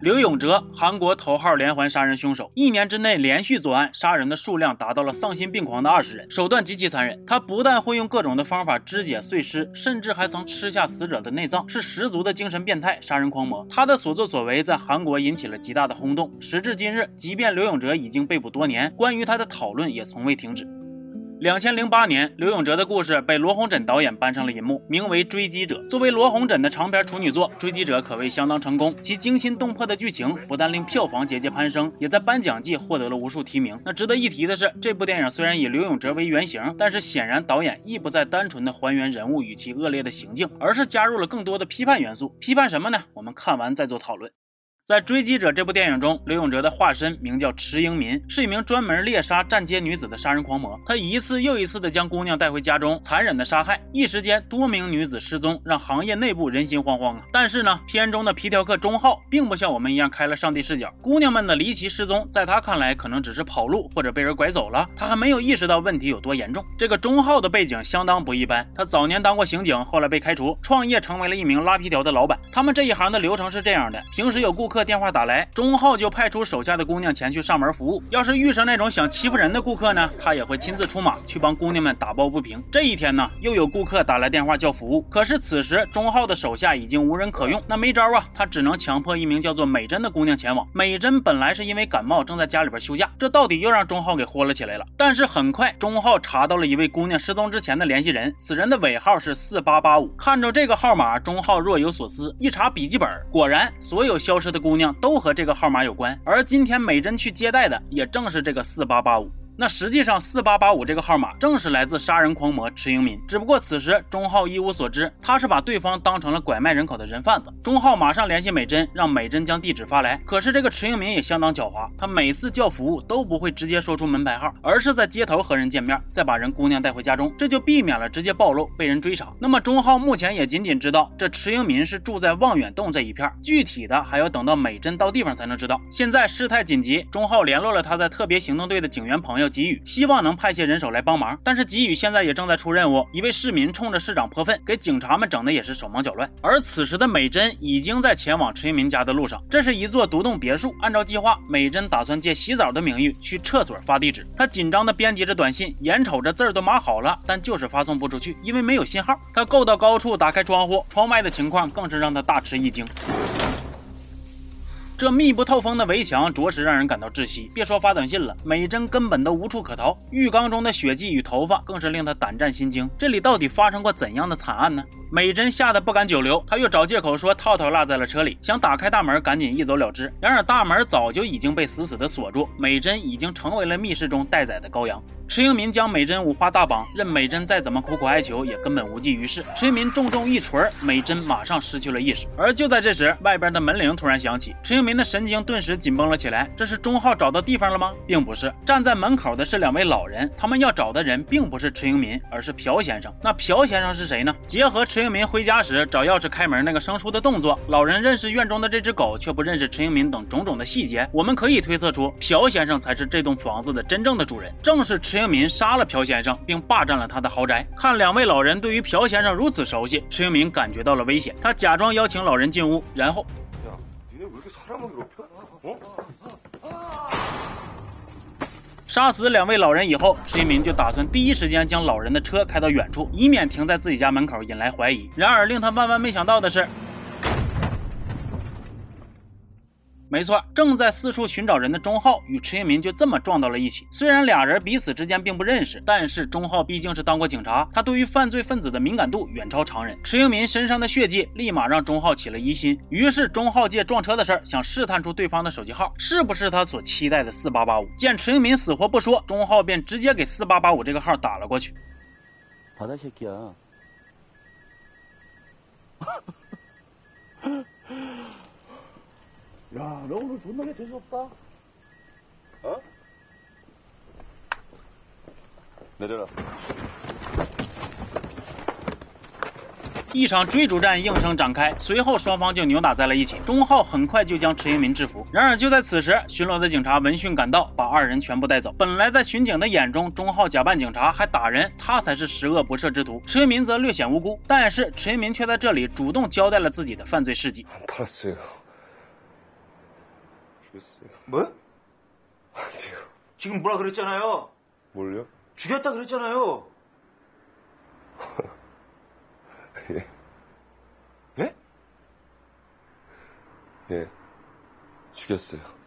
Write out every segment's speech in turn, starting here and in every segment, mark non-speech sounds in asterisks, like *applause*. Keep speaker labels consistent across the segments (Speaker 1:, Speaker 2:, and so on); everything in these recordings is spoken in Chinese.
Speaker 1: 刘永哲，韩国头号连环杀人凶手，一年之内连续作案，杀人的数量达到了丧心病狂的二十人，手段极其残忍。他不但会用各种的方法肢解碎尸，甚至还曾吃下死者的内脏，是十足的精神变态、杀人狂魔。他的所作所为在韩国引起了极大的轰动。时至今日，即便刘永哲已经被捕多年，关于他的讨论也从未停止。两千零八年，刘永哲的故事被罗红枕导演搬上了银幕，名为《追击者》。作为罗红枕的长篇处女作，《追击者》可谓相当成功。其惊心动魄的剧情不但令票房节节攀升，也在颁奖季获得了无数提名。那值得一提的是，这部电影虽然以刘永哲为原型，但是显然导演亦不再单纯的还原人物与其恶劣的行径，而是加入了更多的批判元素。批判什么呢？我们看完再做讨论。在《追击者》这部电影中，刘永哲的化身名叫池英民，是一名专门猎杀站街女子的杀人狂魔。他一次又一次的将姑娘带回家中，残忍的杀害，一时间多名女子失踪，让行业内部人心惶惶啊！但是呢，片中的皮条客钟浩并不像我们一样开了上帝视角，姑娘们的离奇失踪，在他看来可能只是跑路或者被人拐走了，他还没有意识到问题有多严重。这个钟浩的背景相当不一般，他早年当过刑警，后来被开除，创业成为了一名拉皮条的老板。他们这一行的流程是这样的：平时有顾客。电话打来，钟浩就派出手下的姑娘前去上门服务。要是遇上那种想欺负人的顾客呢，他也会亲自出马去帮姑娘们打抱不平。这一天呢，又有顾客打来电话叫服务，可是此时钟浩的手下已经无人可用，那没招啊，他只能强迫一名叫做美珍的姑娘前往。美珍本来是因为感冒正在家里边休假，这到底又让钟浩给豁了起来了。但是很快，钟浩查到了一位姑娘失踪之前的联系人，此人的尾号是四八八五。看着这个号码，钟浩若有所思，一查笔记本，果然所有消失的姑。姑娘都和这个号码有关，而今天美珍去接待的也正是这个四八八五。那实际上，四八八五这个号码正是来自杀人狂魔池英民。只不过此时钟浩一无所知，他是把对方当成了拐卖人口的人贩子。钟浩马上联系美珍，让美珍将地址发来。可是这个池英民也相当狡猾，他每次叫服务都不会直接说出门牌号，而是在街头和人见面，再把人姑娘带回家中，这就避免了直接暴露被人追查。那么钟浩目前也仅仅知道这池英民是住在望远洞这一片，具体的还要等到美珍到地方才能知道。现在事态紧急，钟浩联络了他在特别行动队的警员朋友。给予希望能派些人手来帮忙，但是给予现在也正在出任务。一位市民冲着市长泼粪，给警察们整的也是手忙脚乱。而此时的美珍已经在前往池英民家的路上。这是一座独栋别墅，按照计划，美珍打算借洗澡的名义去厕所发地址。她紧张地编辑着短信，眼瞅着字儿都码好了，但就是发送不出去，因为没有信号。她够到高处，打开窗户，窗外的情况更是让她大吃一惊。这密不透风的围墙着实让人感到窒息。别说发短信了，美珍根本都无处可逃。浴缸中的血迹与头发更是令她胆战心惊。这里到底发生过怎样的惨案呢？美珍吓得不敢久留，她又找借口说套套落在了车里，想打开大门赶紧一走了之。然而大门早就已经被死死的锁住，美珍已经成为了密室中待宰的羔羊。池英民将美珍五花大绑，任美珍再怎么苦苦哀求，也根本无济于事。池英民重重一锤，美珍马上失去了意识。而就在这时，外边的门铃突然响起，池英民的神经顿时紧绷了起来。这是钟浩找到地方了吗？并不是，站在门口的是两位老人，他们要找的人并不是池英民，而是朴先生。那朴先生是谁呢？结合池英民回家时找钥匙开门那个生疏的动作，老人认识院中的这只狗，却不认识池英民等种种的细节，我们可以推测出朴先生才是这栋房子的真正的主人，正是池。平民杀了朴先生，并霸占了他的豪宅。看两位老人对于朴先生如此熟悉，池英民感觉到了危险。他假装邀请老人进屋，然后杀死两位老人以后，池英民就打算第一时间将老人的车开到远处，以免停在自己家门口引来怀疑。然而令他万万没想到的是。没错，正在四处寻找人的钟浩与池英民就这么撞到了一起。虽然俩人彼此之间并不认识，但是钟浩毕竟是当过警察，他对于犯罪分子的敏感度远超常人。池英民身上的血迹立马让钟浩起了疑心，于是钟浩借撞车的事儿想试探出对方的手机号是不是他所期待的四八八五。见池英民死活不说，钟浩便直接给四八八五这个号打了过去。*laughs* 야너오늘존나게재수없다어내려라一场追逐战应声展开，随后双方就扭打在了一起。钟浩很快就将池英民制服。然而就在此时，巡逻的警察闻讯赶到，把二人全部带走。本来在巡警的眼中，钟浩假扮警察还打人，他才是十恶不赦之徒。池英民则略显无辜，但是池英民却在这里主动交代了自己的犯罪事迹。
Speaker 2: 죽였어요.
Speaker 3: 뭐?
Speaker 2: 아니요.
Speaker 3: 지금 뭐라 그랬잖아요.
Speaker 2: 뭘요?
Speaker 3: 죽였다 그랬잖아요. *laughs*
Speaker 2: 예.
Speaker 3: 예?
Speaker 2: 예. 죽였어요.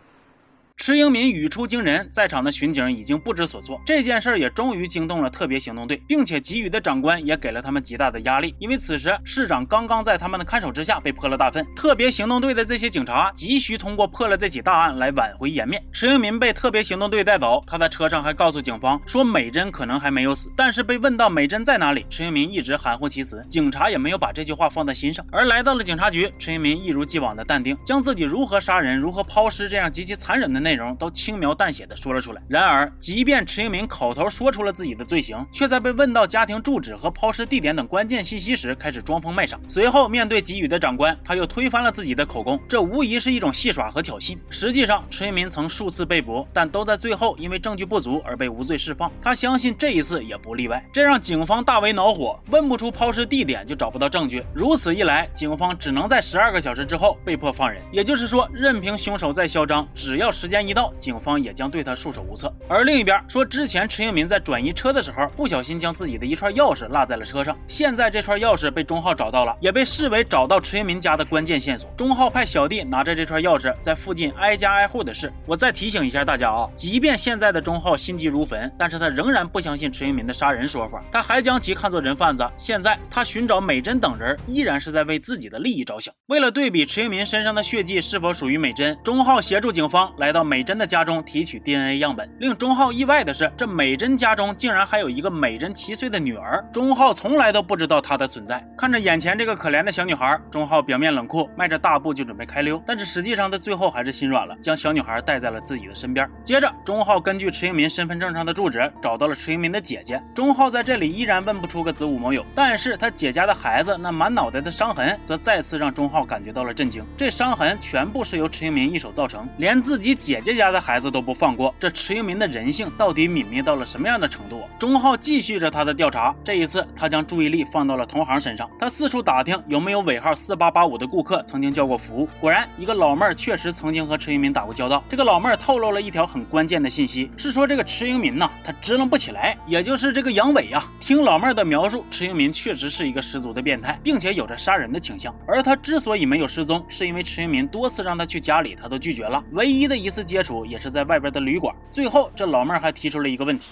Speaker 1: 池英民语出惊人，在场的巡警已经不知所措。这件事儿也终于惊动了特别行动队，并且给予的长官也给了他们极大的压力，因为此时市长刚刚在他们的看守之下被泼了大粪。特别行动队的这些警察急需通过破了这起大案来挽回颜面。池英民被特别行动队带走，他在车上还告诉警方说美珍可能还没有死，但是被问到美珍在哪里，池英民一直含糊其辞，警察也没有把这句话放在心上。而来到了警察局，池英民一如既往的淡定，将自己如何杀人、如何抛尸这样极其残忍的内内容都轻描淡写的说了出来。然而，即便池英民口头说出了自己的罪行，却在被问到家庭住址和抛尸地点等关键信息时，开始装疯卖傻。随后，面对给予的长官，他又推翻了自己的口供，这无疑是一种戏耍和挑衅。实际上，池英民曾数次被捕，但都在最后因为证据不足而被无罪释放。他相信这一次也不例外，这让警方大为恼火。问不出抛尸地点，就找不到证据，如此一来，警方只能在十二个小时之后被迫放人。也就是说，任凭凶手再嚣张，只要时间 *laughs* 一到，警方也将对他束手无策。而另一边说，之前池英民在转移车的时候，不小心将自己的一串钥匙落在了车上，现在这串钥匙被钟浩找到了，也被视为找到池英民家的关键线索。钟浩派小弟拿着这串钥匙，在附近挨家挨户的试。我再提醒一下大家啊，即便现在的钟浩心急如焚，但是他仍然不相信池英民的杀人说法，他还将其看作人贩子。现在他寻找美珍等人，依然是在为自己的利益着想。为了对比池英民身上的血迹是否属于美珍，钟浩协助警方来到美美珍的家中提取 DNA 样本。令钟浩意外的是，这美珍家中竟然还有一个美珍七岁的女儿，钟浩从来都不知道她的存在。看着眼前这个可怜的小女孩，钟浩表面冷酷，迈着大步就准备开溜，但是实际上他最后还是心软了，将小女孩带在了自己的身边。接着，钟浩根据池英民身份证上的住址找到了池英民的姐姐。钟浩在这里依然问不出个子午卯酉，但是他姐家的孩子那满脑袋的伤痕，则再次让钟浩感觉到了震惊。这伤痕全部是由池英民一手造成，连自己姐姐家的孩子都不放过。这池英民的人性到底泯灭到了什么样的程度？钟浩继续着他的调查，这一次他将注意力放到了同行身上，他四处打听有没有尾号四八八五的顾客曾经叫过服务。果然，一个老妹儿确实曾经和池英民打过交道。这个老妹儿透露了一条很关键的信息，是说这个池英民呐，他支棱不起来，也就是这个阳痿呀。听老妹儿的描述，池英民确实是一个十足的变态，并且有着杀人的倾向。而他之所以没有失踪，是因为池英民多次让他去家里，他都拒绝了。唯一的一次接触也是在外边的旅馆。最后这老妹儿还提出了一个问题。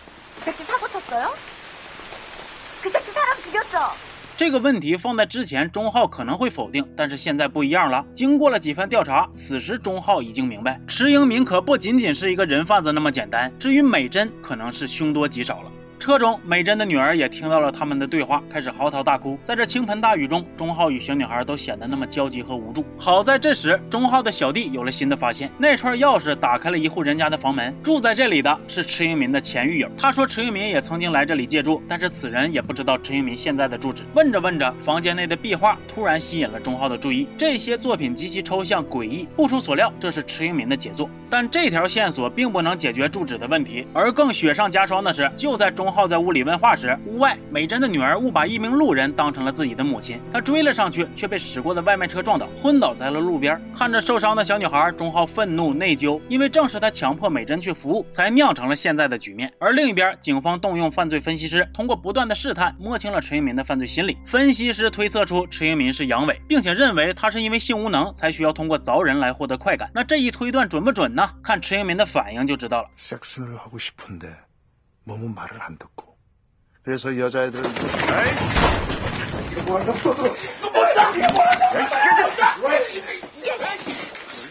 Speaker 1: 这个问题放在之前钟浩可能会否定但是现在不一样了。经过了几番调查此时钟浩已经明白池英明可不仅仅是一个人贩子那么简单至于美珍可能是凶多吉少了。车中，美珍的女儿也听到了他们的对话，开始嚎啕大哭。在这倾盆大雨中，钟浩与小女孩都显得那么焦急和无助。好在这时，钟浩的小弟有了新的发现，那串钥匙打开了一户人家的房门，住在这里的是池英民的前狱友。他说池英民也曾经来这里借住，但是此人也不知道池英民现在的住址。问着问着，房间内的壁画突然吸引了钟浩的注意。这些作品极其抽象诡异，不出所料，这是池英民的杰作。但这条线索并不能解决住址的问题，而更雪上加霜的是，就在钟钟浩在屋里问话时，屋外美珍的女儿误把一名路人当成了自己的母亲，她追了上去，却被驶过的外卖车撞倒，昏倒在了路边。看着受伤的小女孩，钟浩愤怒内疚，因为正是他强迫美珍去服务，才酿成了现在的局面。而另一边，警方动用犯罪分析师，通过不断的试探，摸清了池英民的犯罪心理。分析师推测出池英民是阳痿，并且认为他是因为性无能，才需要通过凿人来获得快感。那这一推断准不准呢？看池英民的反应就知道了。
Speaker 4: 섹스를 하고 싶은데 몸은 말을 안 듣고 그래서 여자애들은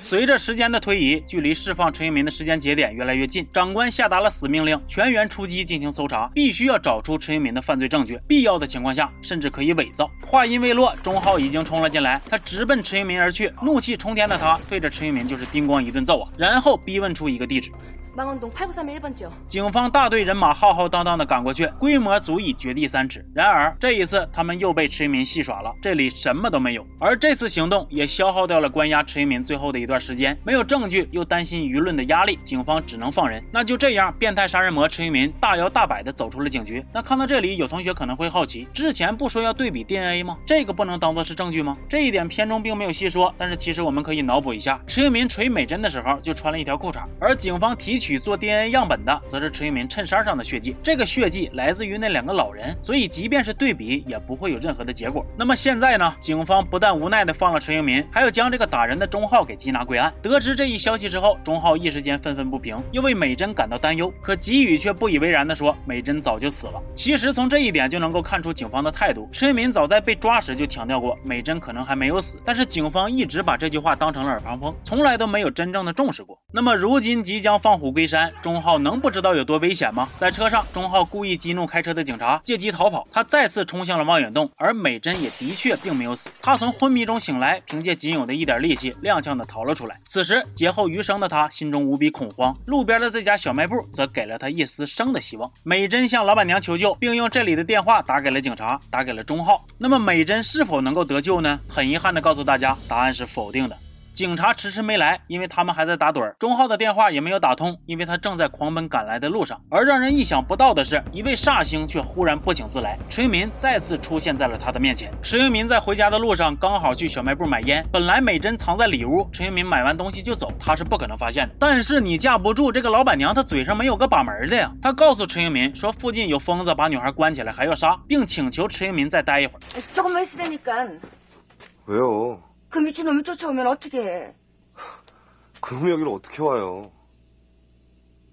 Speaker 1: 随着时间的推移，距离释放陈一民的时间节点越来越近，长官下达了死命令，全员出击进行搜查，必须要找出陈一民的犯罪证据，必要的情况下，甚至可以伪造。话音未落，钟浩已经冲了进来，他直奔陈一民而去，怒气冲天的他对着陈一民就是叮咣一顿揍啊，然后逼问出一个地址。
Speaker 5: 망원동 8931번지요.
Speaker 1: 警方大队人马浩浩荡荡的赶过去，规模足以掘地三尺。然而这一次，他们又被池一民戏耍了，这里什么都没有。而这次行动也消耗掉了关押池一民最后的一段时间。没有证据，又担心舆论的压力，警方只能放人。那就这样，变态杀人魔池一民大摇大摆的走出了警局。那看到这里，有同学可能会好奇，之前不说要对比 DNA 吗？这个不能当做是证据吗？这一点片中并没有细说，但是其实我们可以脑补一下，池一民锤美珍的时候就穿了一条裤衩，而警方提取 取做 DNA 样本的，则是池英民衬衫上的血迹。这个血迹来自于那两个老人，所以即便是对比，也不会有任何的结果。那么现在呢？警方不但无奈的放了池英民，还要将这个打人的钟浩给缉拿归案。得知这一消息之后，钟浩一时间愤愤不平，又为美珍感到担忧。可给予却不以为然的说，美珍早就死了。其实从这一点就能够看出警方的态度。池英民早在被抓时就强调过，美珍可能还没有死，但是警方一直把这句话当成了耳旁风，从来都没有真正的重视过。那么如今即将放虎归山，钟浩能不知道有多危险吗？在车上，钟浩故意激怒开车的警察，借机逃跑。他再次冲向了望远洞，而美珍也的确并没有死。他从昏迷中醒来，凭借仅有的一点力气，踉跄的逃了出来。此时劫后余生的他心中无比恐慌。路边的这家小卖部则给了他一丝生的希望。美珍向老板娘求救，并用这里的电话打给了警察，打给了钟浩。那么美珍是否能够得救呢？很遗憾的告诉大家，答案是否定的。警察迟迟没来，因为他们还在打盹儿。钟浩的电话也没有打通，因为他正在狂奔赶来的路上。而让人意想不到的是，一位煞星却忽然不请自来。池英民再次出现在了他的面前。池英民在回家的路上刚好去小卖部买烟，本来美珍藏在里屋，池英民买完东西就走，他是不可能发现的。但是你架不住这个老板娘，她嘴上没有个把门的呀。她告诉池英民说，附近有疯子把女孩关起来还要杀，并请求池英民再待一会儿。
Speaker 5: 조금만 있으라니까.
Speaker 2: 왜요?
Speaker 5: 그 미친놈이 쫓아오면 어떡해.
Speaker 2: 그놈이 여기를 어떻게 와요?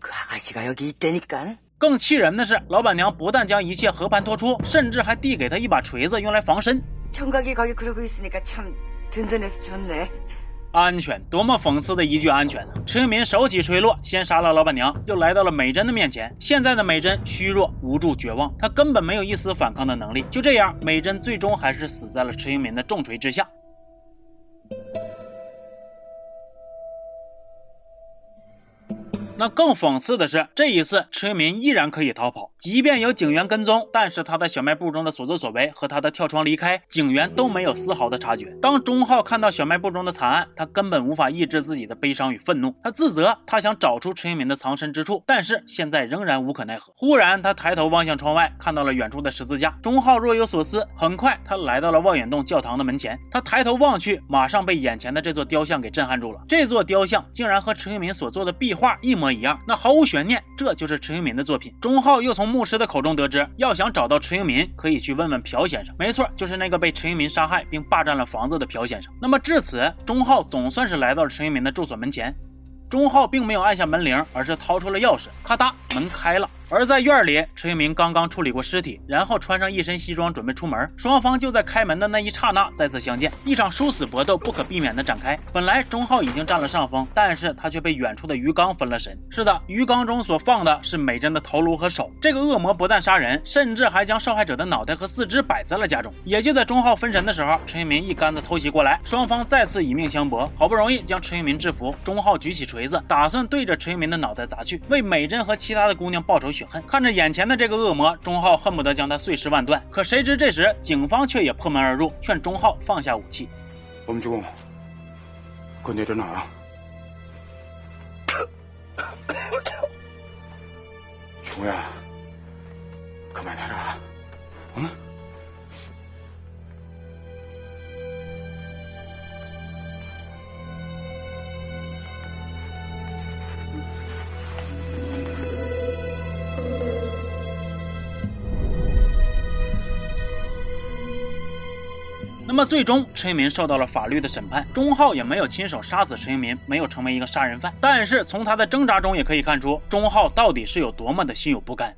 Speaker 5: 그 아가씨가 여기 있다니까.
Speaker 1: 更气人的是，老板娘不但将一切和盘托出，甚至还递给他一把锤子，用来防身。
Speaker 5: 청각이 거기 그러고 있으니까 참 든든해서 좋네.
Speaker 1: 安全，多么讽刺的一句安全呢！池英民手起锤落，先杀了老板娘，又来到了美珍的面前。现在的美珍虚弱、无助、绝望，她根本没有一丝反抗的能力。就这样，美珍最终还是死在了池英民的重锤之下。 Thank you. 那更讽刺的是，这一次池英民依然可以逃跑，即便有警员跟踪，但是他在小卖部中的所作所为和他的跳窗离开，警员都没有丝毫的察觉。当钟浩看到小卖部中的惨案，他根本无法抑制自己的悲伤与愤怒，他自责，他想找出池英民的藏身之处，但是现在仍然无可奈何。忽然，他抬头望向窗外，看到了远处的十字架。钟浩若有所思，很快他来到了望远洞教堂的门前，他抬头望去，马上被眼前的这座雕像给震撼住了。这座雕像竟然和池英民所做的壁画一模一样，那毫无悬念，这就是池英民的作品。钟浩又从牧师的口中得知，要想找到池英民，可以去问问朴先生。没错，就是那个被池英民杀害并霸占了房子的朴先生。那么至此，钟浩总算是来到了池英民的住所门前。钟浩并没有按下门铃，而是掏出了钥匙，咔嗒，门开了。而在院里，池英明刚刚处理过尸体，然后穿上一身西装准备出门。双方就在开门的那一刹那再次相见，一场殊死搏斗不可避免的展开。本来钟浩已经占了上风，但是他却被远处的鱼缸分了神。是的，鱼缸中所放的是美珍的头颅和手。这个恶魔不但杀人，甚至还将受害者的脑袋和四肢摆在了家中。也就在钟浩分神的时候，陈一鸣一杆子偷袭过来，双方再次以命相搏。好不容易将陈一鸣制服，钟浩举起锤子，打算对着陈一鸣的脑袋砸去，为美珍和其他的姑娘报仇血恨。看着眼前的这个恶魔，钟浩恨不得将他碎尸万段。可谁知这时警方却也破门而入，劝钟浩放下武器。
Speaker 4: 我们去问问，滚队长哪啊？*laughs* 琼呀。
Speaker 1: 那么最终，陈一民受到了法律的审判，钟浩也没有亲手杀死陈一民，没有成为一个杀人犯。但是从他的挣扎中也可以看出，钟浩到底是有多么的心有不甘。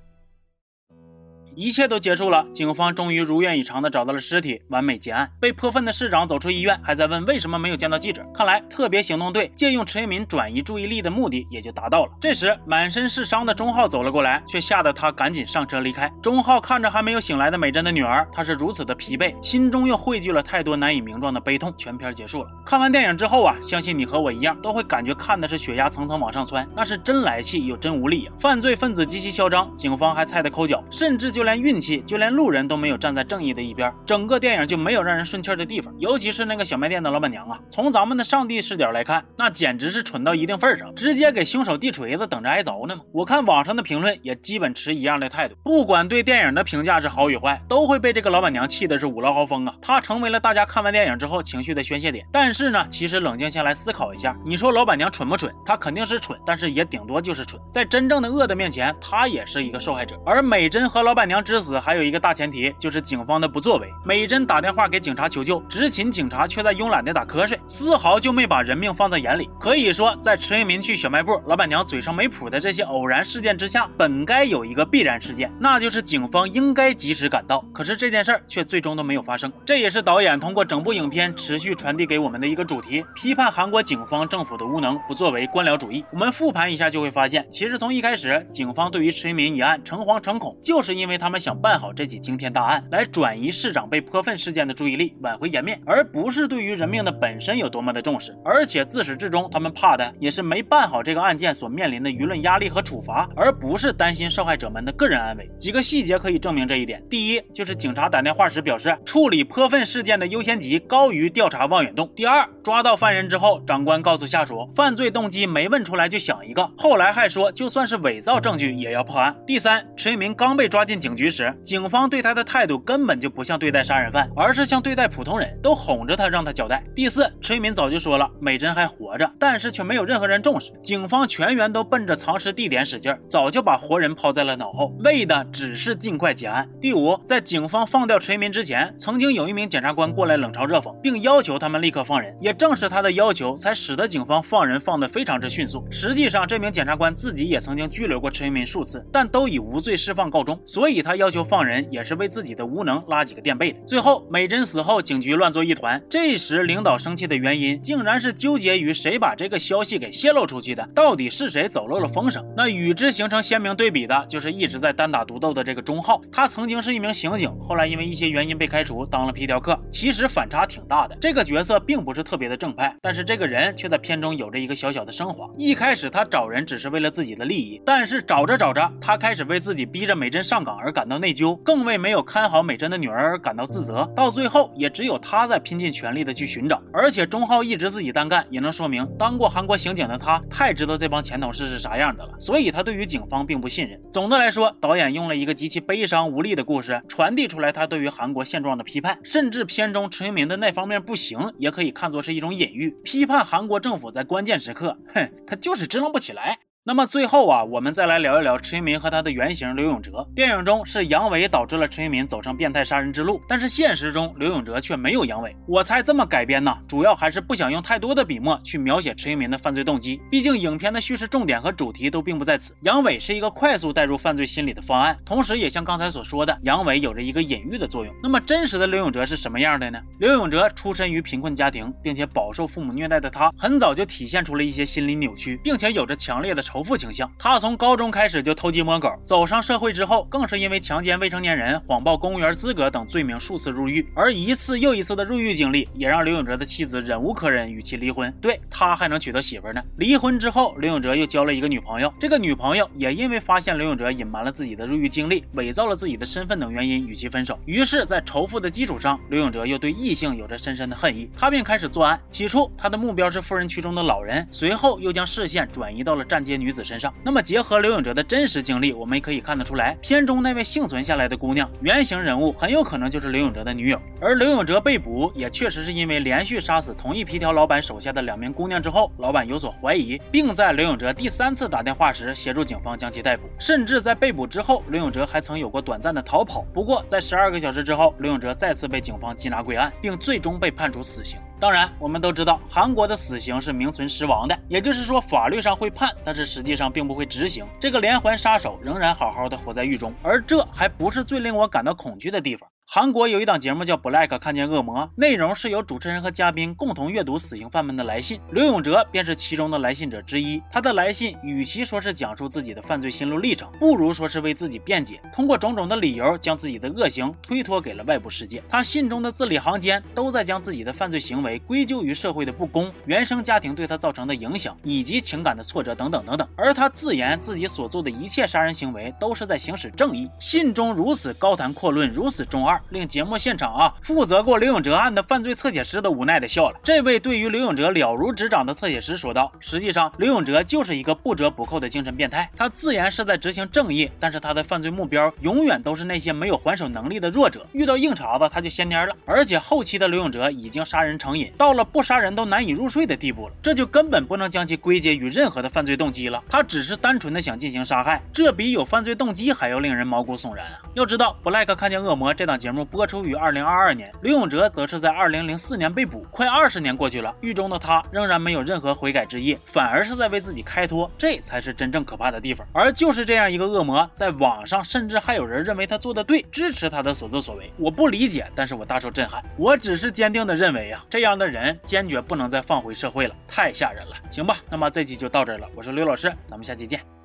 Speaker 1: 一切都结束了，警方终于如愿以偿的找到了尸体，完美结案。被泼粪的市长走出医院，还在问为什么没有见到记者。看来特别行动队借用陈一民转移注意力的目的也就达到了。这时，满身是伤的钟浩走了过来，却吓得他赶紧上车离开。钟浩看着还没有醒来的美珍的女儿，他是如此的疲惫，心中又汇聚了太多难以名状的悲痛。全片结束了。看完电影之后啊，相信你和我一样，都会感觉看的是血压层层往上窜，那是真来气又真无力啊！犯罪分子极其嚣张，警方还菜得抠脚，甚至就连运气，就连路人都没有站在正义的一边。整个电影就没有让人顺气的地方，尤其是那个小卖店的老板娘啊，从咱们的上帝视角来看，那简直是蠢到一定份上，直接给凶手递锤子，等着挨凿呢嘛！我看网上的评论也基本持一样的态度，不管对电影的评价是好与坏，都会被这个老板娘气的是五老豪风啊！她成为了大家看完电影之后情绪的宣泄点。但是呢，其实冷静下来思考一下，你说老板娘蠢不蠢？她肯定是蠢，但是也顶多就是蠢，在真正的恶的面前，她也是一个受害者。而美珍和老板娘之死还有一个大前提，就是警方的不作为。美珍打电话给警察求救，执勤警察却在慵懒的打瞌睡，丝毫就没把人命放在眼里。可以说，在迟一民去小卖部，老板娘嘴上没谱的这些偶然事件之下，本该有一个必然事件，那就是警方应该及时赶到。可是这件事儿却最终都没有发生。这也是导演通过整部影片持续传递给我们的一个主题：批判韩国警方政府的无能、不作为、官僚主义。我们复盘一下就会发现，其实从一开始，警方对于迟一民一案诚惶诚恐，就是因为他们想办好这起惊天大案，来转移市长被泼粪事件的注意力，挽回颜面，而不是对于人命的本身有多么的重视。而且自始至终，他们怕的也是没办好这个案件所面临的舆论压力和处罚，而不是担心受害者们的个人安危。几个细节可以证明这一点：第一，就是警察打电话时表示，处理泼粪事件的优先级高于调查望远洞；第二，抓到犯人之后，长官告诉下属，犯罪动机没问出来就想一个，后来还说就算是伪造证据也要破案。第三，陈一鸣刚被抓进警警局时，警方对他的态度根本就不像对待杀人犯，而是像对待普通人，都哄着他让他交代。第四，陈一鸣早就说了，美珍还活着，但是却没有任何人重视，警方全员都奔着藏尸地点使劲，早就把活人抛在了脑后，为的只是尽快结案。第五，在警方放掉陈一鸣之前，曾经有一名检察官过来冷嘲热讽，并要求他们立刻放人，也正是他的要求，才使得警方放人放得非常之迅速。实际上，这名检察官自己也曾经拘留过陈一鸣数次，但都以无罪释放告终，所以以他要求放人也是为自己的无能拉几个垫背的。最后，美珍死后，警局乱作一团。这时，领导生气的原因，竟然是纠结于谁把这个消息给泄露出去的，到底是谁走漏了风声？那与之形成鲜明对比的，就是一直在单打独斗的这个钟浩，他曾经是一名刑警，后来因为一些原因被开除，当了皮条客。其实反差挺大的，这个角色并不是特别的正派，但是这个人却在片中有着一个小小的升华。一开始他找人只是为了自己的利益，但是找着找着，他开始为自己逼着美珍上岗而而感到内疚，更为没有看好美珍的女儿而感到自责。到最后，也只有他在拼尽全力的去寻找。而且钟浩一直自己单干，也能说明当过韩国刑警的他太知道这帮前同事是啥样的了，所以他对于警方并不信任。总的来说，导演用了一个极其悲伤无力的故事，传递出来他对于韩国现状的批判，甚至片中陈明的那方面不行，也可以看作是一种隐喻，批判韩国政府在关键时刻，哼，他就是支棱不起来。那么最后啊，我们再来聊一聊陈一民和他的原型刘永哲。电影中是杨伟导致了陈一民走上变态杀人之路，但是现实中刘永哲却没有杨伟。我猜这么改编呢，主要还是不想用太多的笔墨去描写陈一民的犯罪动机，毕竟影片的叙事重点和主题都并不在此。杨伟是一个快速带入犯罪心理的方案，同时也像刚才所说的，杨伟有着一个隐喻的作用。那么真实的刘永哲是什么样的呢？刘永哲出身于贫困家庭，并且饱受父母虐待的他，很早就体现出了一些心理扭曲，并且有着强烈的仇仇富倾向。他从高中开始就偷鸡摸狗，走上社会之后，更是因为强奸未成年人、谎报公务员资格等罪名数次入狱。而一次又一次的入狱经历，也让刘永哲的妻子忍无可忍，与其离婚。对他还能娶到媳妇呢？离婚之后，刘永哲又交了一个女朋友。这个女朋友也因为发现刘永哲隐瞒了自己的入狱经历、伪造了自己的身份等原因，与其分手。于是，在仇富的基础上，刘永哲又对异性有着深深的恨意。他便开始作案。起初，他的目标是富人区中的老人，随后又将视线转移到了站街女女子身上。那么，结合刘永哲的真实经历，我们也可以看得出来，片中那位幸存下来的姑娘，原型人物很有可能就是刘永哲的女友。而刘永哲被捕，也确实是因为连续杀死同一皮条老板手下的两名姑娘之后，老板有所怀疑，并在刘永哲第三次打电话时协助警方将其逮捕。甚至在被捕之后，刘永哲还曾有过短暂的逃跑。不过，在十二个小时之后，刘永哲再次被警方缉拿归案，并最终被判处死刑。当然，我们都知道韩国的死刑是名存实亡的，也就是说法律上会判，但是实际上并不会执行。这个连环杀手仍然好好的活在狱中，而这还不是最令我感到恐惧的地方。韩国有一档节目叫《Black 看见恶魔》，内容是由主持人和嘉宾共同阅读死刑犯们的来信，刘永哲便是其中的来信者之一。他的来信与其说是讲述自己的犯罪心路历程，不如说是为自己辩解，通过种种的理由将自己的恶行推脱给了外部世界。他信中的字里行间都在将自己的犯罪行为归咎于社会的不公、原生家庭对他造成的影响以及情感的挫折等等等等。而他自言自己所做的一切杀人行为都是在行使正义。信中如此高谈阔论，如此中二。令节目现场啊，负责过刘永哲案的犯罪侧写师都无奈的笑了。这位对于刘永哲了如指掌的侧写师说道：“实际上，刘永哲就是一个不折不扣的精神变态。他自言是在执行正义，但是他的犯罪目标永远都是那些没有还手能力的弱者。遇到硬茬子，他就掀蔫了。而且后期的刘永哲已经杀人成瘾，到了不杀人都难以入睡的地步了。这就根本不能将其归结于任何的犯罪动机了。他只是单纯的想进行杀害，这比有犯罪动机还要令人毛骨悚然啊！要知道，《Black 看见恶魔》这档节节目播。出于二零二二年，刘永哲则是在二零零四年被捕，快二十年过去了，狱中的他仍然没有任何悔改之意，反而是在为自己开脱，这才是真正可怕的地方。而就是这样一个恶魔，在网上甚至还有人认为他做的对，支持他的所作所为。我不理解，但是我大受震撼。我只是坚定的认为啊，这样的人坚决不能再放回社会了，太吓人了。行吧，那么这期就到这儿了，我是刘老师，咱们下期见。